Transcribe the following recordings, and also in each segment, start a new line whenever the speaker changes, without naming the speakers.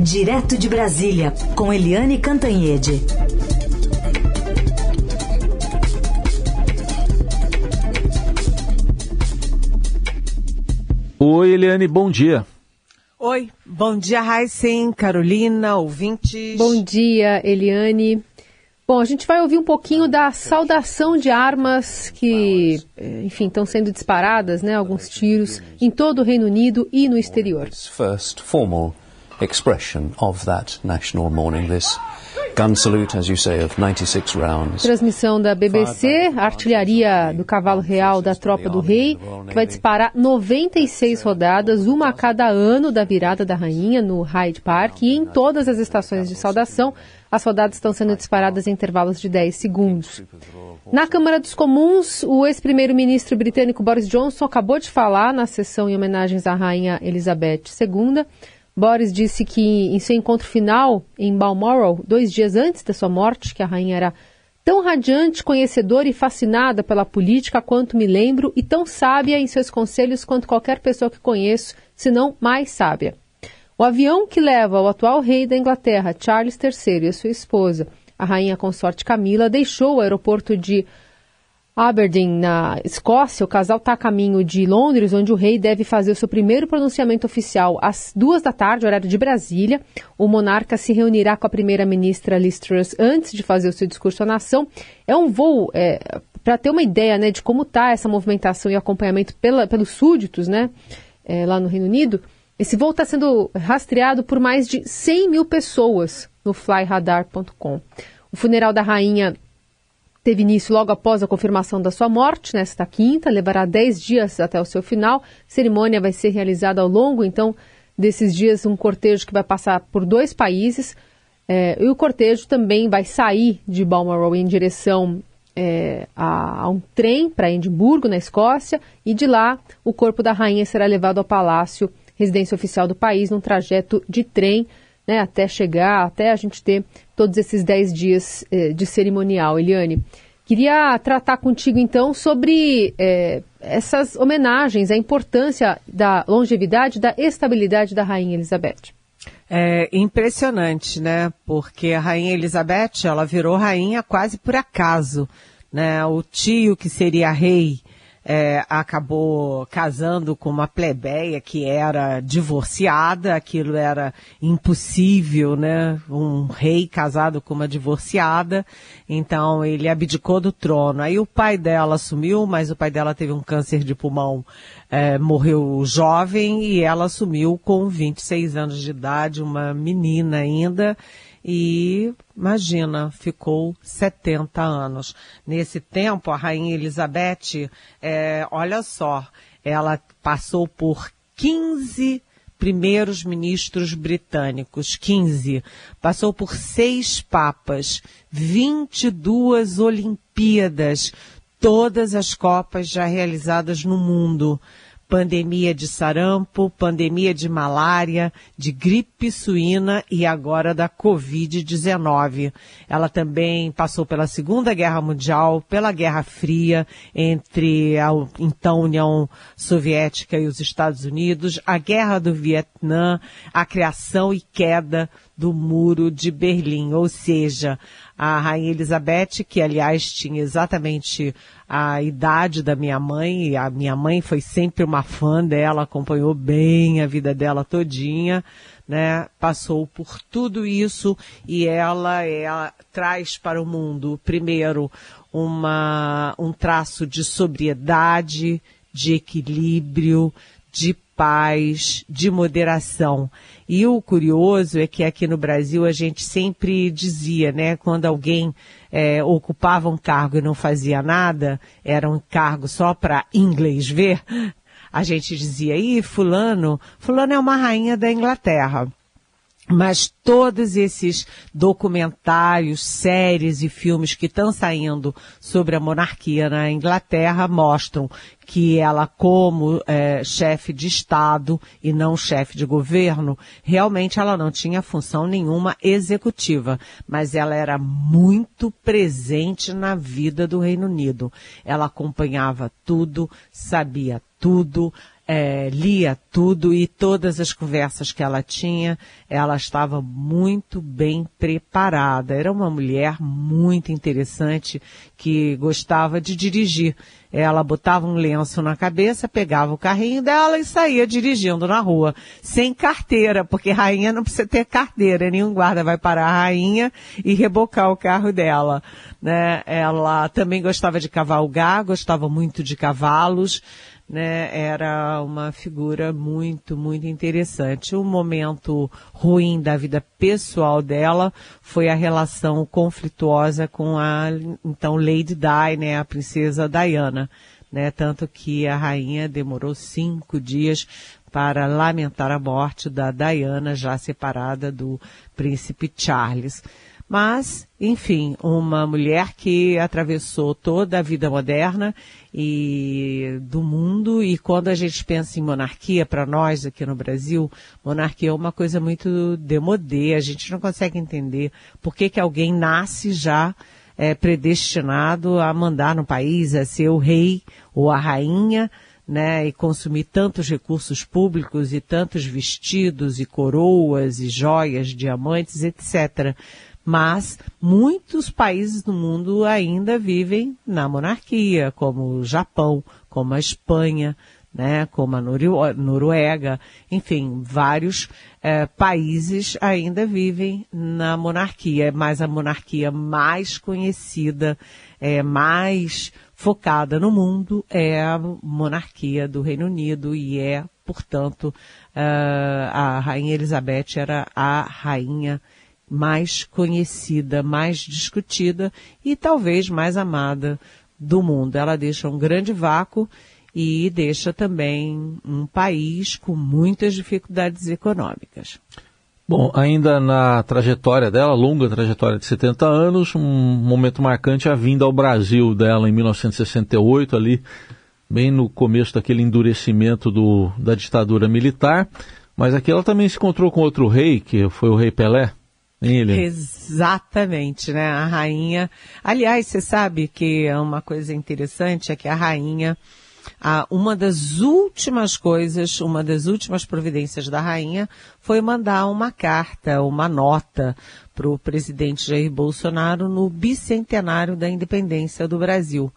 Direto de Brasília, com Eliane Cantanhede.
Oi, Eliane, bom dia.
Oi, bom dia, Heisen, Carolina, ouvintes.
Bom dia, Eliane. Bom, a gente vai ouvir um pouquinho da saudação de armas que, enfim, estão sendo disparadas, né, alguns tiros em todo o Reino Unido e no exterior.
First formal expression of that national mourning this gun salute, as you say, of 96 rounds.
Transmissão da BBC, artilharia do cavalo real da Tropa do Rei, que vai disparar 96 rodadas, uma a cada ano da virada da rainha no Hyde Park e em todas as estações de saudação. As rodadas estão sendo disparadas em intervalos de 10 segundos. Na Câmara dos Comuns, o ex-primeiro-ministro britânico Boris Johnson acabou de falar na sessão em homenagens à rainha Elizabeth II. Boris disse que em seu encontro final em Balmoral, dois dias antes da sua morte, que a rainha era tão radiante, conhecedora e fascinada pela política quanto me lembro e tão sábia em seus conselhos quanto qualquer pessoa que conheço, se não mais sábia. O avião que leva o atual rei da Inglaterra, Charles III, e a sua esposa, a rainha consorte Camila, deixou o aeroporto de Aberdeen, na Escócia, o casal está a caminho de Londres, onde o rei deve fazer o seu primeiro pronunciamento oficial às duas da tarde, horário de Brasília. O monarca se reunirá com a primeira-ministra Liz Truss antes de fazer o seu discurso à nação. É um voo, é, para ter uma ideia né, de como está essa movimentação e acompanhamento pela, pelos súditos né, é, lá no Reino Unido, esse voo está sendo rastreado por mais de 100 mil pessoas no flyradar.com. O funeral da rainha teve início logo após a confirmação da sua morte, nesta quinta, levará 10 dias até o seu final. A cerimônia vai ser realizada ao longo, então, desses dias, um cortejo que vai passar por dois países. É, e o cortejo também vai sair de Balmoral em direção é, a, a, um trem para Edimburgo, na Escócia, e de lá o corpo da rainha será levado ao palácio, residência oficial do país, num trajeto de trem né, até chegar, até a gente ter todos esses 10 dias eh, de cerimonial. Eliane, queria tratar contigo então sobre eh, essas homenagens, a importância da longevidade, da estabilidade da Rainha Elizabeth.
É impressionante, né? Porque a Rainha Elizabeth, ela virou rainha quase por acaso, né? O tio que seria rei é, acabou casando com uma plebeia que era divorciada, aquilo era impossível, né? Um rei casado com uma divorciada, então ele abdicou do trono. Aí o pai dela assumiu, mas o pai dela teve um câncer de pulmão, é, morreu jovem e ela assumiu com 26 anos de idade, uma menina ainda, e imagina, ficou 70 anos. Nesse tempo, a rainha Elizabeth, é, olha só, ela passou por 15 primeiros ministros britânicos, 15. Passou por seis papas, 22 Olimpíadas, todas as Copas já realizadas no mundo pandemia de sarampo, pandemia de malária, de gripe suína e agora da Covid-19. Ela também passou pela Segunda Guerra Mundial, pela Guerra Fria entre a então União Soviética e os Estados Unidos, a Guerra do Vietnã, a criação e queda do Muro de Berlim, ou seja, a Rainha Elizabeth, que aliás tinha exatamente a idade da minha mãe, e a minha mãe foi sempre uma fã dela, acompanhou bem a vida dela todinha, né? Passou por tudo isso e ela, ela traz para o mundo, primeiro, uma, um traço de sobriedade, de equilíbrio, de paz, de moderação. E o curioso é que aqui no Brasil a gente sempre dizia, né, quando alguém é, ocupava um cargo e não fazia nada, era um cargo só para inglês ver, a gente dizia, ih, fulano, fulano é uma rainha da Inglaterra. Mas todos esses documentários, séries e filmes que estão saindo sobre a monarquia na Inglaterra mostram que ela, como é, chefe de Estado e não chefe de governo, realmente ela não tinha função nenhuma executiva, mas ela era muito presente na vida do Reino Unido. Ela acompanhava tudo, sabia tudo, é, lia tudo e todas as conversas que ela tinha, ela estava muito bem preparada. Era uma mulher muito interessante que gostava de dirigir. Ela botava um lenço na cabeça, pegava o carrinho dela e saía dirigindo na rua, sem carteira, porque rainha não precisa ter carteira, nenhum guarda vai parar a rainha e rebocar o carro dela. Né? Ela também gostava de cavalgar, gostava muito de cavalos né, era uma figura muito, muito interessante. Um momento ruim da vida pessoal dela foi a relação conflituosa com a, então, Lady Di, né, a princesa Diana, né, tanto que a rainha demorou cinco dias para lamentar a morte da Diana, já separada do príncipe Charles. Mas, enfim, uma mulher que atravessou toda a vida moderna e do mundo e quando a gente pensa em monarquia para nós aqui no Brasil, monarquia é uma coisa muito demodê, a gente não consegue entender por que que alguém nasce já é, predestinado a mandar no país, a ser o rei ou a rainha, né, e consumir tantos recursos públicos e tantos vestidos e coroas e joias, diamantes, etc mas muitos países do mundo ainda vivem na monarquia, como o Japão, como a Espanha, né, como a Noruega, enfim, vários é, países ainda vivem na monarquia, mas a monarquia mais conhecida, é, mais focada no mundo é a monarquia do Reino Unido e é, portanto, uh, a Rainha Elizabeth era a rainha mais conhecida, mais discutida e talvez mais amada do mundo. Ela deixa um grande vácuo e deixa também um país com muitas dificuldades econômicas.
Bom, ainda na trajetória dela, longa trajetória de 70 anos, um momento marcante é a vinda ao Brasil dela em 1968, ali, bem no começo daquele endurecimento do, da ditadura militar. Mas aqui ela também se encontrou com outro rei, que foi o rei Pelé.
Exatamente, né? A rainha. Aliás, você sabe que é uma coisa interessante é que a rainha, a, uma das últimas coisas, uma das últimas providências da rainha foi mandar uma carta, uma nota para o presidente Jair Bolsonaro no bicentenário da independência do Brasil.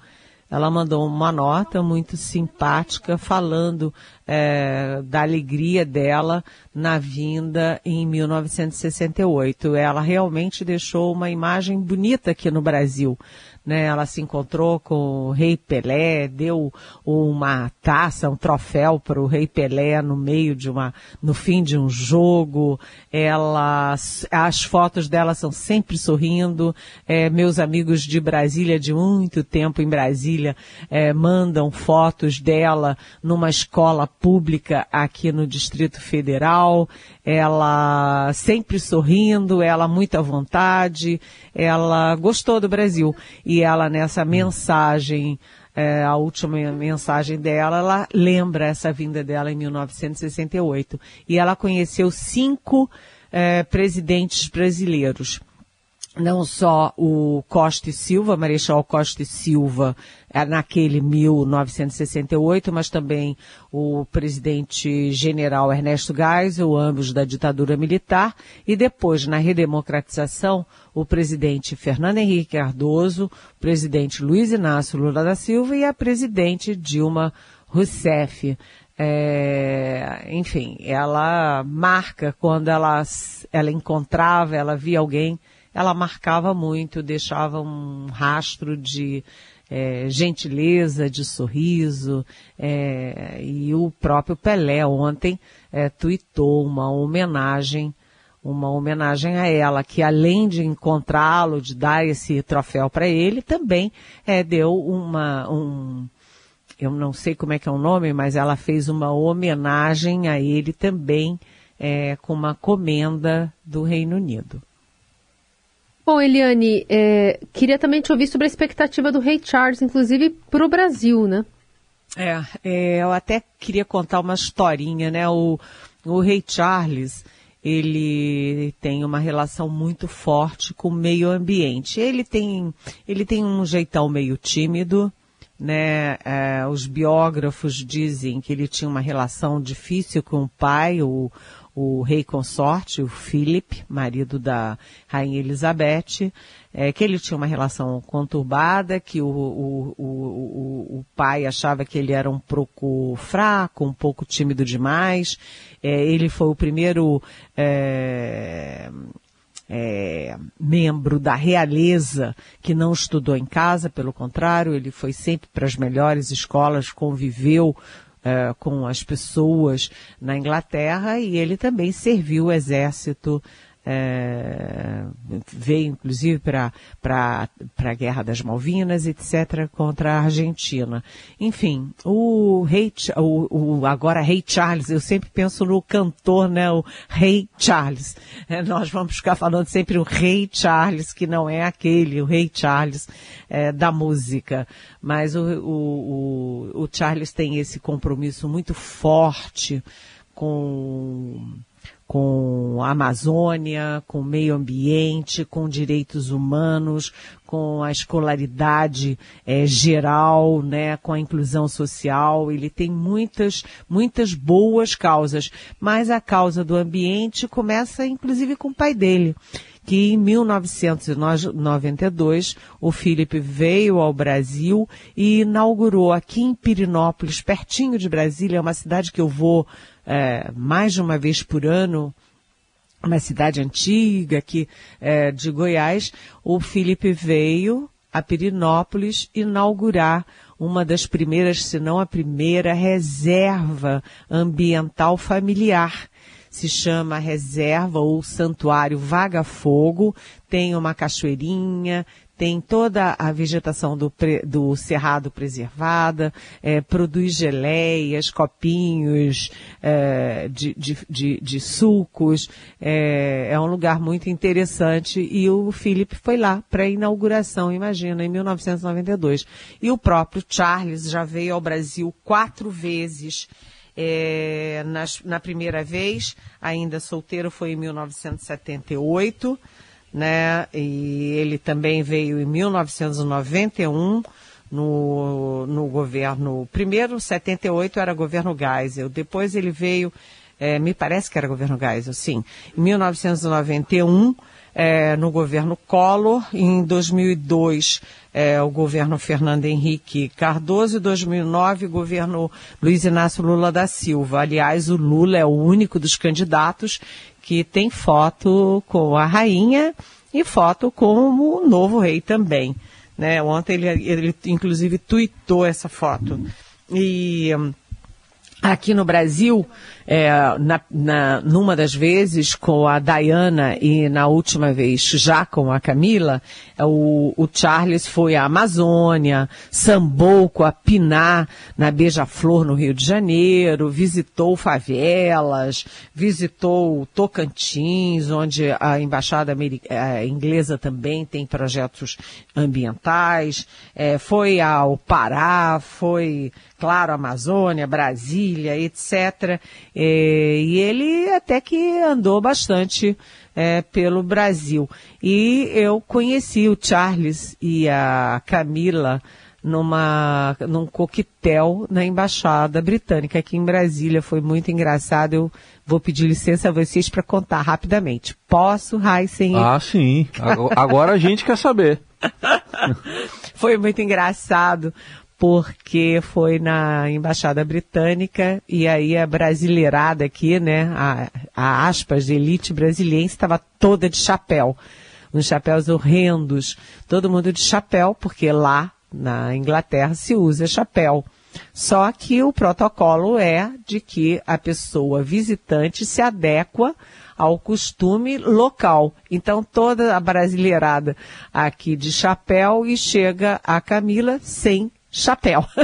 Ela mandou uma nota muito simpática falando é, da alegria dela na vinda em 1968. Ela realmente deixou uma imagem bonita aqui no Brasil né? Ela se encontrou com o Rei Pelé, deu uma taça, um troféu para o Rei Pelé no meio de uma, no fim de um jogo. Ela, as fotos dela são sempre sorrindo. É, meus amigos de Brasília, de muito tempo em Brasília, é, mandam fotos dela numa escola pública aqui no Distrito Federal ela sempre sorrindo, ela muito à vontade, ela gostou do Brasil. E ela nessa mensagem, é, a última mensagem dela, ela lembra essa vinda dela em 1968. E ela conheceu cinco é, presidentes brasileiros não só o Costa e Silva, Marechal Costa e Silva, é, naquele 1968, mas também o presidente general Ernesto Geisel, ambos da ditadura militar, e depois, na redemocratização, o presidente Fernando Henrique Cardoso, o presidente Luiz Inácio Lula da Silva e a presidente Dilma Rousseff. É, enfim, ela marca quando ela, ela encontrava, ela via alguém ela marcava muito, deixava um rastro de é, gentileza, de sorriso, é, e o próprio Pelé ontem é, tuitou uma homenagem, uma homenagem a ela, que além de encontrá-lo, de dar esse troféu para ele, também é, deu uma, um, eu não sei como é que é o nome, mas ela fez uma homenagem a ele também, é, com uma comenda do Reino Unido.
Bom, Eliane, é, queria também te ouvir sobre a expectativa do Rei Charles, inclusive para o Brasil, né?
É, é, eu até queria contar uma historinha, né? O, o Rei Charles, ele tem uma relação muito forte com o meio ambiente. Ele tem, ele tem um jeitão meio tímido, né? É, os biógrafos dizem que ele tinha uma relação difícil com o pai, o, o rei consorte, o Philip, marido da rainha Elizabeth, é, que ele tinha uma relação conturbada, que o, o, o, o, pai achava que ele era um pouco fraco, um pouco tímido demais. É, ele foi o primeiro é, é, membro da realeza que não estudou em casa, pelo contrário, ele foi sempre para as melhores escolas, conviveu é, com as pessoas na Inglaterra e ele também serviu o exército é, veio inclusive para a Guerra das Malvinas, etc., contra a Argentina. Enfim, o rei, o, o, agora rei Charles, eu sempre penso no cantor, né, o rei Charles. É, nós vamos ficar falando sempre o rei Charles, que não é aquele, o rei Charles é, da música. Mas o, o, o Charles tem esse compromisso muito forte com com a Amazônia, com o meio ambiente, com direitos humanos, com a escolaridade é, geral, né, com a inclusão social. Ele tem muitas, muitas boas causas, mas a causa do ambiente começa inclusive com o pai dele que em 1992 o Felipe veio ao Brasil e inaugurou aqui em Pirinópolis, pertinho de Brasília, é uma cidade que eu vou é, mais de uma vez por ano, uma cidade antiga aqui é, de Goiás, o Felipe veio a Pirinópolis inaugurar uma das primeiras, se não a primeira, reserva ambiental familiar. Se chama Reserva ou Santuário Vaga Fogo, tem uma cachoeirinha, tem toda a vegetação do, do cerrado preservada, é, produz geleias, copinhos é, de, de, de, de, sucos, é, é um lugar muito interessante e o Philip foi lá para a inauguração, imagina, em 1992. E o próprio Charles já veio ao Brasil quatro vezes. É, na primeira vez, ainda solteiro, foi em 1978 né? E ele também veio em 1991 no, no governo. Primeiro, 78 era governo Geisel. Depois ele veio, é, me parece que era governo Geisel, sim. Em 1991, é, no governo Collor. Em 2002, é, o governo Fernando Henrique Cardoso. Em 2009, o governo Luiz Inácio Lula da Silva. Aliás, o Lula é o único dos candidatos que tem foto com a rainha e foto com o novo rei também. Né? Ontem ele, ele inclusive tweetou essa foto. E hum, aqui no Brasil, é, na, na, numa das vezes com a Diana e na última vez já com a Camila, é, o, o Charles foi à Amazônia, sambou com a Piná na Beija-Flor no Rio de Janeiro, visitou favelas, visitou Tocantins, onde a embaixada a inglesa também tem projetos ambientais, é, foi ao Pará, foi, claro, Amazônia, Brasília, etc. É, e ele até que andou bastante é, pelo Brasil. E eu conheci o Charles e a Camila numa, num coquetel na Embaixada Britânica aqui em Brasília. Foi muito engraçado. Eu vou pedir licença a vocês para contar rapidamente. Posso, Heisen?
Ah, sim. Agora a gente quer saber.
Foi muito engraçado porque foi na embaixada britânica e aí a brasileirada aqui, né, a, a aspas de elite brasileira estava toda de chapéu, uns chapéus horrendos, todo mundo de chapéu, porque lá na Inglaterra se usa chapéu. Só que o protocolo é de que a pessoa visitante se adequa ao costume local. Então toda a brasileirada aqui de chapéu e chega a Camila sem chapéu.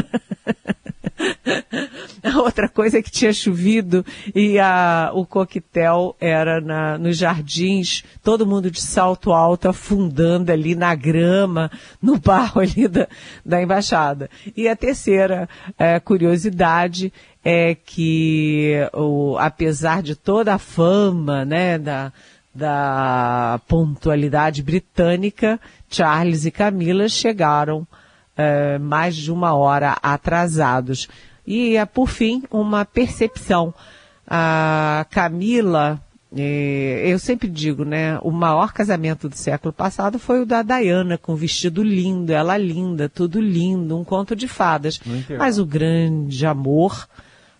A outra coisa é que tinha chovido e a, o coquetel era na, nos jardins, todo mundo de salto alto afundando ali na grama, no barro ali da, da embaixada. E a terceira é, curiosidade é que, o, apesar de toda a fama, né, da, da pontualidade britânica, Charles e Camila chegaram uh, mais de uma hora atrasados. E, uh, por fim, uma percepção. A Camila, eh, eu sempre digo, né, o maior casamento do século passado foi o da Diana, com vestido lindo, ela linda, tudo lindo, um conto de fadas. Mas o grande amor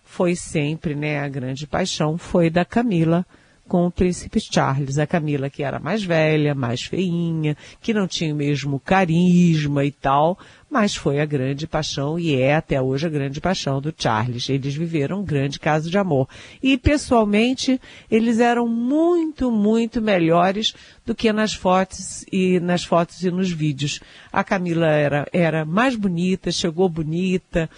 foi sempre, né, a grande paixão foi da Camila com o príncipe Charles. A Camila, que era mais velha, mais feinha, que não tinha o mesmo carisma e tal, mas foi a grande paixão e é até hoje a grande paixão do Charles. Eles viveram um grande caso de amor. E pessoalmente, eles eram muito, muito melhores do que nas fotos e nas fotos e nos vídeos. A Camila era, era mais bonita, chegou bonita,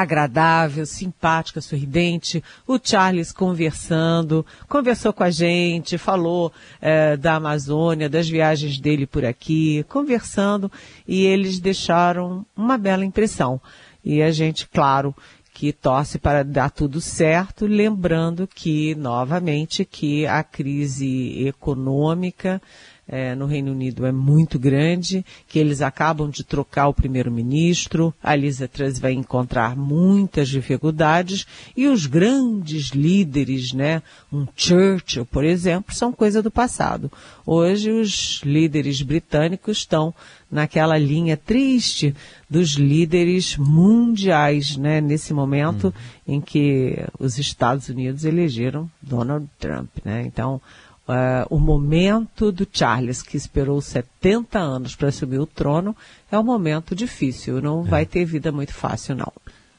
agradável, simpática, sorridente. O Charles conversando, conversou com a gente, falou é, da Amazônia, das viagens dele por aqui, conversando, e eles deixaram uma bela impressão. E a gente, claro, que torce para dar tudo certo, lembrando que, novamente, que a crise econômica é, no Reino Unido é muito grande, que eles acabam de trocar o primeiro-ministro, a Lisa Truss vai encontrar muitas dificuldades e os grandes líderes, né, um Churchill, por exemplo, são coisa do passado. Hoje os líderes britânicos estão naquela linha triste dos líderes mundiais, né, nesse momento hum. em que os Estados Unidos elegeram Donald Trump, né? Então, Uh, o momento do Charles, que esperou 70 anos para assumir o trono, é um momento difícil. Não é. vai ter vida muito fácil, não.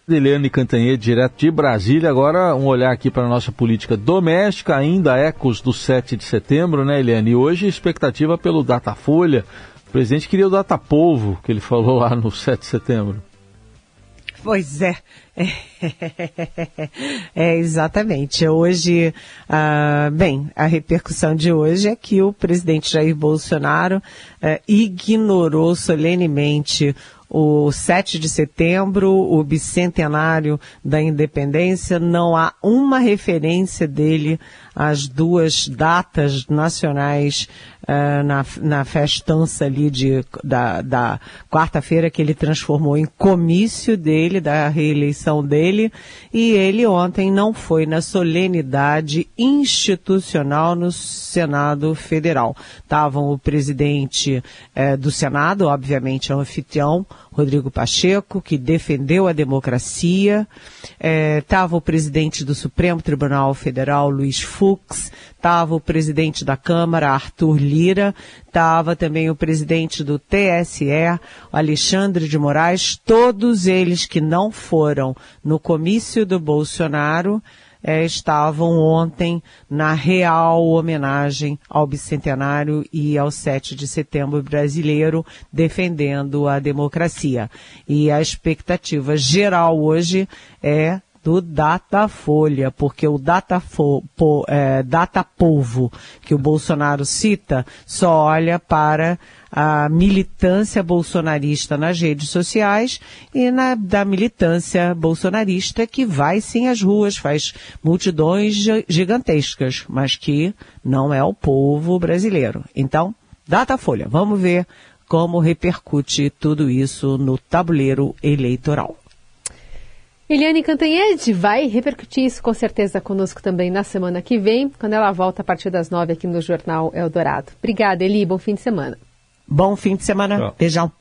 Eliane Cantanhede, direto de Brasília. Agora, um olhar aqui para a nossa política doméstica, ainda ecos do 7 de setembro, né, Eliane? E hoje, expectativa pelo Datafolha. O presidente queria o Datapovo, que ele falou lá no 7 de setembro.
Pois é. É, exatamente. Hoje, ah, bem, a repercussão de hoje é que o presidente Jair Bolsonaro ah, ignorou solenemente o 7 de setembro, o bicentenário da independência, não há uma referência dele às duas datas nacionais uh, na, na festança ali de, da, da quarta-feira que ele transformou em comício dele, da reeleição dele, e ele ontem não foi na solenidade institucional no Senado Federal. Estavam o presidente uh, do Senado, obviamente é anfitrião, Rodrigo Pacheco, que defendeu a democracia, estava eh, o presidente do Supremo Tribunal Federal, Luiz Fux, estava o presidente da Câmara, Arthur Lira, estava também o presidente do TSE, Alexandre de Moraes, todos eles que não foram no comício do Bolsonaro, é, estavam ontem na real homenagem ao bicentenário e ao 7 de setembro brasileiro, defendendo a democracia. E a expectativa geral hoje é do Datafolha, porque o Datafo, é, Datapovo que o Bolsonaro cita só olha para a militância bolsonarista nas redes sociais e na, da militância bolsonarista que vai sim às ruas, faz multidões gigantescas, mas que não é o povo brasileiro. Então, Datafolha, vamos ver como repercute tudo isso no tabuleiro eleitoral.
Eliane Cantanhede vai repercutir isso com certeza conosco também na semana que vem, quando ela volta a partir das nove aqui no Jornal Eldorado. Obrigada, Eli. Bom fim de semana.
Bom fim de semana. Tchau. Beijão.